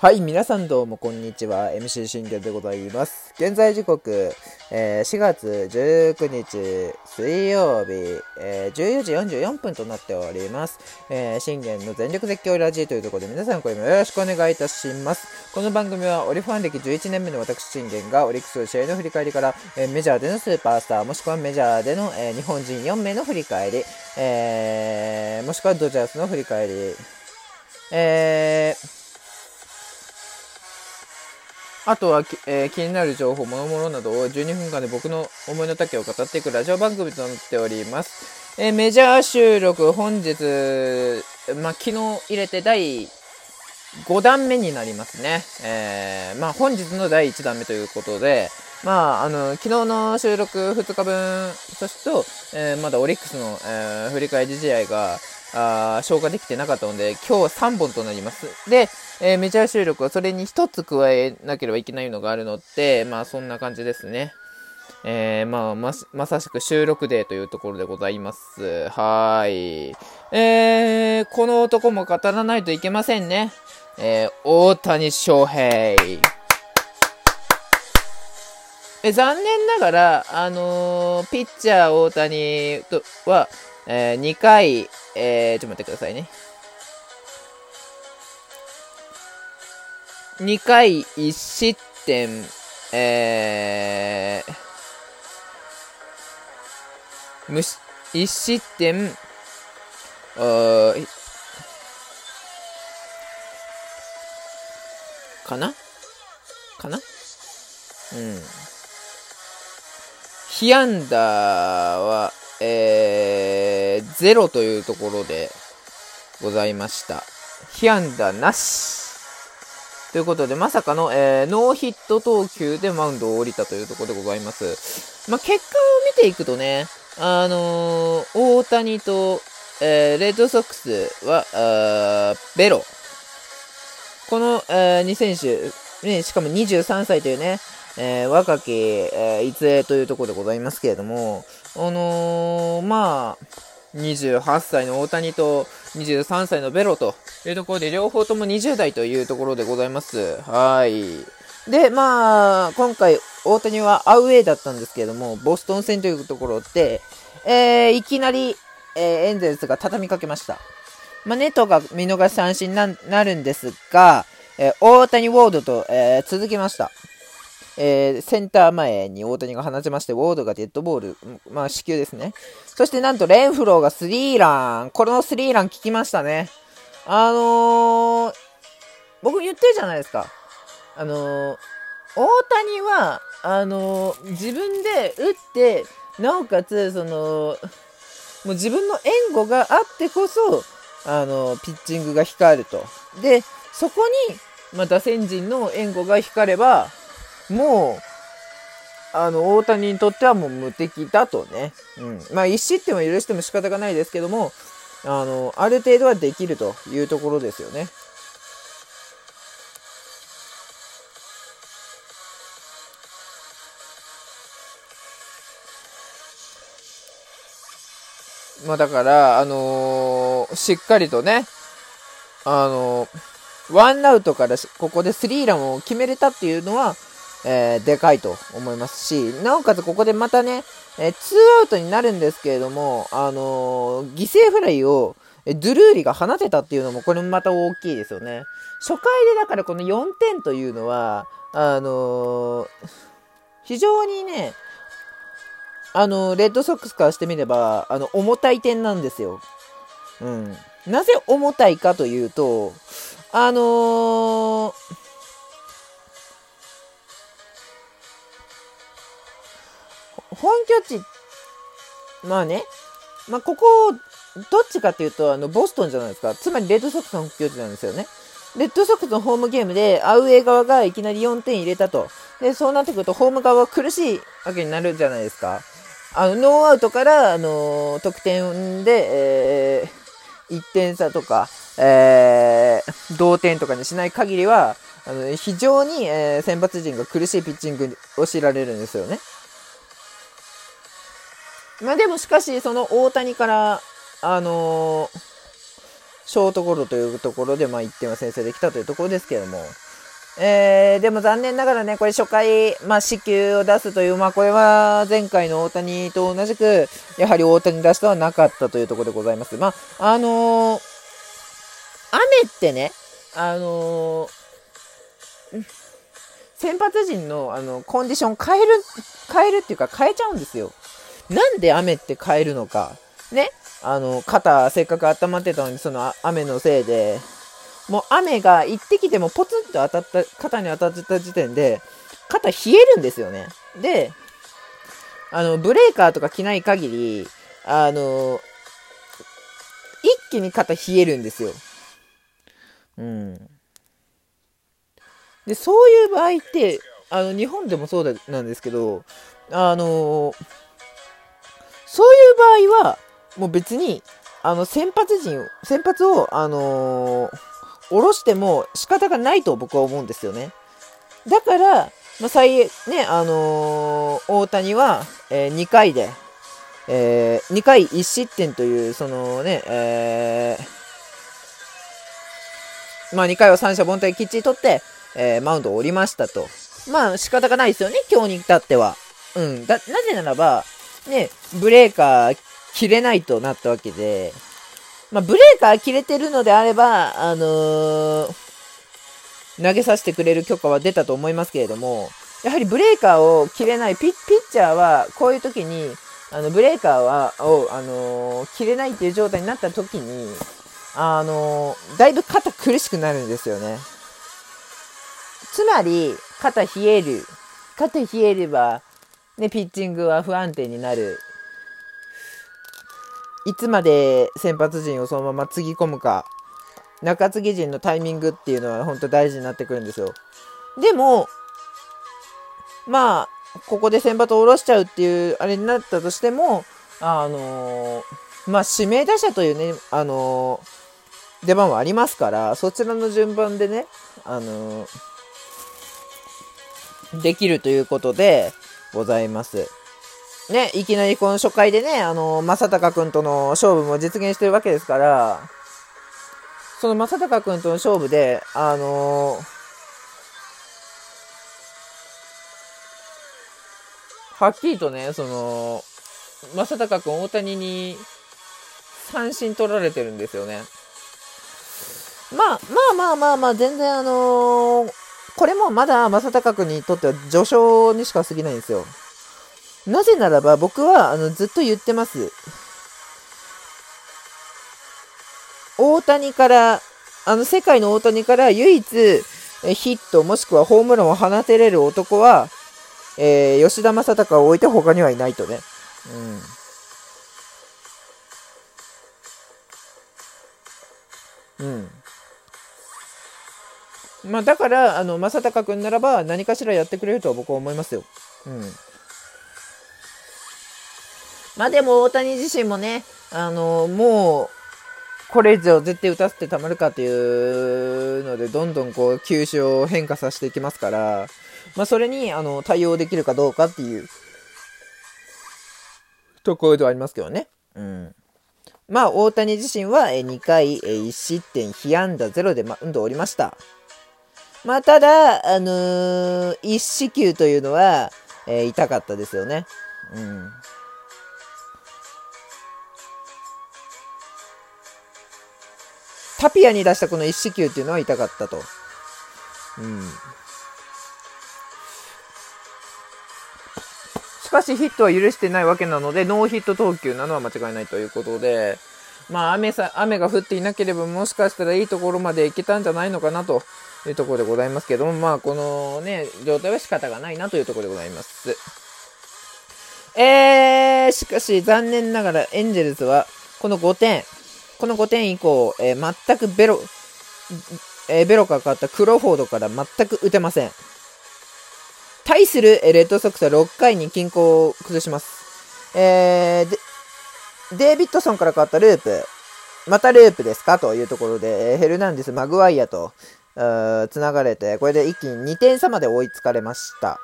はい、皆さんどうもこんにちは。MC 信玄でございます。現在時刻、えー、4月19日水曜日、えー、14時44分となっております。えー、信玄の全力絶叫ラジーというところで皆さんこれもよろしくお願いいたします。この番組はオリファン歴11年目の私信玄がオリックス試合の振り返りから、えメジャーでのスーパースター、もしくはメジャーでの、え日本人4名の振り返り、えもしくはドジャースの振り返り、えー、あとは、えー、気になる情報、諸々などを12分間で僕の思いの丈を語っていくラジオ番組となっております。えー、メジャー収録、本日、まあ、昨日入れて第5弾目になりますね。えー、まあ、本日の第1弾目ということで、まあ、あの、昨日の収録2日分とすると、えー、まだオリックスの、えー、振り返り試合が、あ消化できてなかったので、今日は3本となります。で、えー、メジャー収録はそれに1つ加えなければいけないのがあるので、まあそんな感じですね。えー、まあま、まさしく収録デーというところでございます。はい。えー、この男も語らないといけませんね。えー、大谷翔平。え残念ながら、あのー、ピッチャー大谷とは、えー、2回、えー、ちょっと待ってくださいね。2回1失点、えー、無し、1失点、あかな？かな？うん。被安打は、えー、ゼロというところでございました。被安打なし。ということで、まさかの、えー、ノーヒット投球でマウンドを降りたというところでございます。まあ、結果を見ていくとね、あのー、大谷と、えー、レッドソックスは、ベロ。この、え、2選手、ね、しかも23歳というね、え、若き、え、逸栄というところでございますけれども、あの、まあ、28歳の大谷と23歳のベロというところで、両方とも20代というところでございます。はい。で、まあ、今回、大谷はアウェーだったんですけれども、ボストン戦というところで、えー、いきなり、えー、エンゼルスが畳みかけました。まあ、ネトが見逃し三振になるんですが、えー、大谷ウォードと、え、続きました。えー、センター前に大谷が放ちまして、ウォードがデッドボール、まあ、死球ですね。そしてなんと、レンフローがスリーラン。このスリーラン聞きましたね。あのー、僕言ってるじゃないですか。あのー、大谷は、あの、自分で打って、なおかつ、その、もう自分の援護があってこそ、あのピッチングが光ると。で、そこに、まあ、打線陣の援護が光れば、もう、あの、大谷にとってはもう無敵だとね。うん。まあ、1失点は許しても仕方がないですけども、あの、ある程度はできるというところですよね。まあだから、あのー、しっかりとね、あのー、ワンアウトからここでスリーランを決めれたっていうのは、えー、でかいと思いますし、なおかつここでまたね、えー、2アウトになるんですけれども、あのー、犠牲フライを、えドゥルーリが放てたっていうのも、これもまた大きいですよね。初回でだからこの4点というのは、あの非常にね、あのレッドソックスからしてみれば、あの、重たい点なんですよ。うん。なぜ重たいかというと、あのー、本拠地、まあね、まあここ、どっちかっていうと、あの、ボストンじゃないですか。つまりレッドソックスの本拠地なんですよね。レッドソックスのホームゲームで、アウェー側がいきなり4点入れたと。で、そうなってくると、ホーム側は苦しいわけになるじゃないですか。あの、ノーアウトから、あのー、得点で、えー、1点差とか、えー、同点とかにしない限りは、あの、非常に、えー、選抜陣が苦しいピッチングを強いられるんですよね。まあでもしかし、その大谷から、あのー、ショートゴロというところで、まあ、1点は先制できたというところですけれども、えー、でも残念ながらね、これ初回、まあ、死球を出すという、まあ、これは前回の大谷と同じく、やはり大谷出しとはなかったというところでございます。まあ、あのー、雨ってね、あのー、先発陣のあのコンディション変える、変えるっていうか変えちゃうんですよ。なんで雨って変えるのか。ね。あの、肩、せっかく温まってたのに、その雨のせいで、もう雨が一滴でもポツンと当たった、肩に当たった時点で、肩冷えるんですよね。で、あの、ブレーカーとか着ない限り、あの、一気に肩冷えるんですよ。うん。で、そういう場合って、あの、日本でもそうなんですけど、あのそういう場合は、もう別に、あの、先発陣、先発を、あのー、下ろしても仕方がないと僕は思うんですよね。だから、まあ、最、ね、あのー、大谷は、えー、2回で、えー、2回1失点という、そのね、えー、まあ2回は三者凡退きっちり取って、えー、マウンドを降りましたと。まあ仕方がないですよね、今日に至っては。うん。だ、なぜならば、ね、ブレーカー切れないとなったわけで、まあ、ブレーカー切れてるのであれば、あのー、投げさせてくれる許可は出たと思いますけれども、やはりブレーカーを切れないピッ、ピッチャーは、こういう時に、あの、ブレーカーは、を、あのー、切れないっていう状態になった時に、あのー、だいぶ肩苦しくなるんですよね。つまり、肩冷える。肩冷えれば、ね、ピッチングは不安定になる。いつまで先発陣をそのままつぎ込むか、中継ぎ陣のタイミングっていうのは本当大事になってくるんですよ。でも、まあ、ここで先発を下ろしちゃうっていうあれになったとしても、あのー、まあ、指名打者というね、あのー、出番はありますから、そちらの順番でね、あのー、できるということでございます。ね、いきなりこの初回でね、あの、正隆君との勝負も実現してるわけですから、その正隆君との勝負で、あのはっきりとね、その、正隆君、大谷に三振取られてるんですよね。まあ、まあまあまあまあ、全然あのー、これもまだ正隆君にとっては序章にしか過ぎないんですよ。なぜならば僕はあのずっと言ってます。大谷から、あの世界の大谷から唯一ヒットもしくはホームランを放てれる男は、えー、吉田正尚を置いて他にはいないとね。うん。うん。まあだから、あの、正隆君ならば何かしらやってくれるとは僕は思いますよ。うん。まあでも大谷自身もね、あのもう、これ以上絶対打たせてたまるかっていうので、どんどんこう、球種を変化させていきますから、まあそれに、あの、対応できるかどうかっていう、ところではありますけどね。うん。まあ、大谷自身は2回1失点、被安打0でマウンドを降りました。まあ、ただ、あのー、1四球というのは、えー、痛かったですよね。うん。タピアに出したこの一四球っていうのは痛かったと。うん。しかしヒットは許してないわけなので、ノーヒット投球なのは間違いないということで、まあ雨さ、雨が降っていなければもしかしたらいいところまで行けたんじゃないのかなというところでございますけども、まあこのね、状態は仕方がないなというところでございます。えー、しかし残念ながらエンジェルスはこの5点、この5点以降、えー、全くベロ、えー、ベロがかかったクロフォードから全く打てません。対するレッドソックスは6回に均衡を崩します。えー、デイビッドソンから変わったループ。またループですか？というところで、ヘルナンデス、マグワイアと、つながれて、これで一気に2点差まで追いつかれました。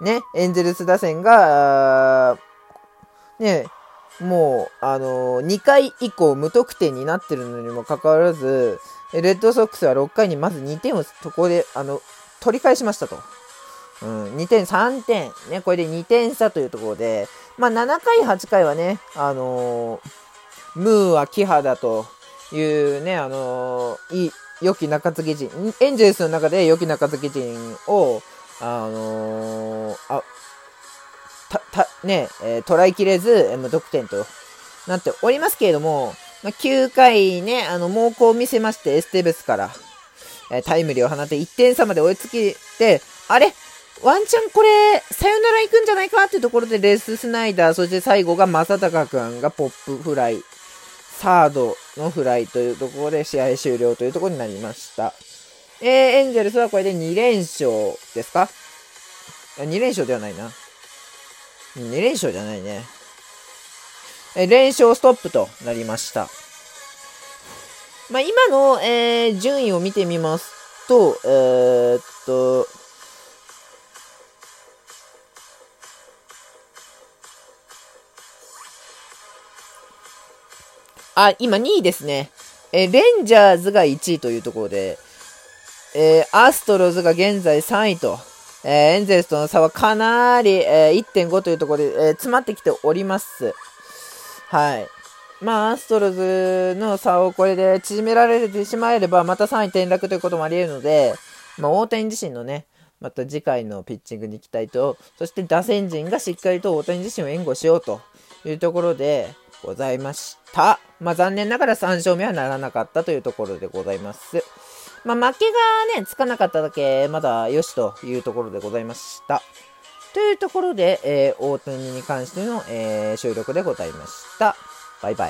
ね、エンゼルス打線が、ね、もう、あのー、2回以降無得点になってるのにもかかわらず、レッドソックスは6回にまず2点をそこで、あの、取り返しましたと。うん、2点、3点。ね、これで2点差というところで、まあ、7回、8回はね、あのー、ムーはキハだというね、あのー、いい、良き中継ぎ陣、エンジェルスの中で良き中継ぎ陣を、あのー、あ、た、た、ね、えー、捉えきれず、無得点となっておりますけれども、まあ、9回ね、あの、猛攻を見せまして、エステベスから、えー、タイムリーを放って1点差まで追いつきて、あれ？ワンチャンこれ、さよなら行くんじゃないかっていうところで、レース・スナイダー、そして最後が正隆君がポップフライ、サードのフライというところで試合終了というところになりました。えー、エンゼルスはこれで2連勝ですか ?2 連勝ではないな。2連勝じゃないね。え連勝ストップとなりました。まあ、今の、えー、順位を見てみますと、えー、っと、あ、今2位ですね。えレンジャーズが1位というところで、えー、アストロズが現在3位と、えー、エンゼルスとの差はかなり、えー、1.5というところで、えー、詰まってきております。はい。まあ、アストロズの差をこれで縮められてしまえれば、また3位転落ということもあり得るので、まあ、大谷自身のね、また次回のピッチングに期待と、そして打線陣がしっかりと大谷自身を援護しようというところでございました。まあ、残念ながら3勝目はならなかったというところでございます。まあ、負けがね、つかなかっただけ、まだよしというところでございました。というところで、えー、大谷に関しての、えー、収録でございました。バイバイ。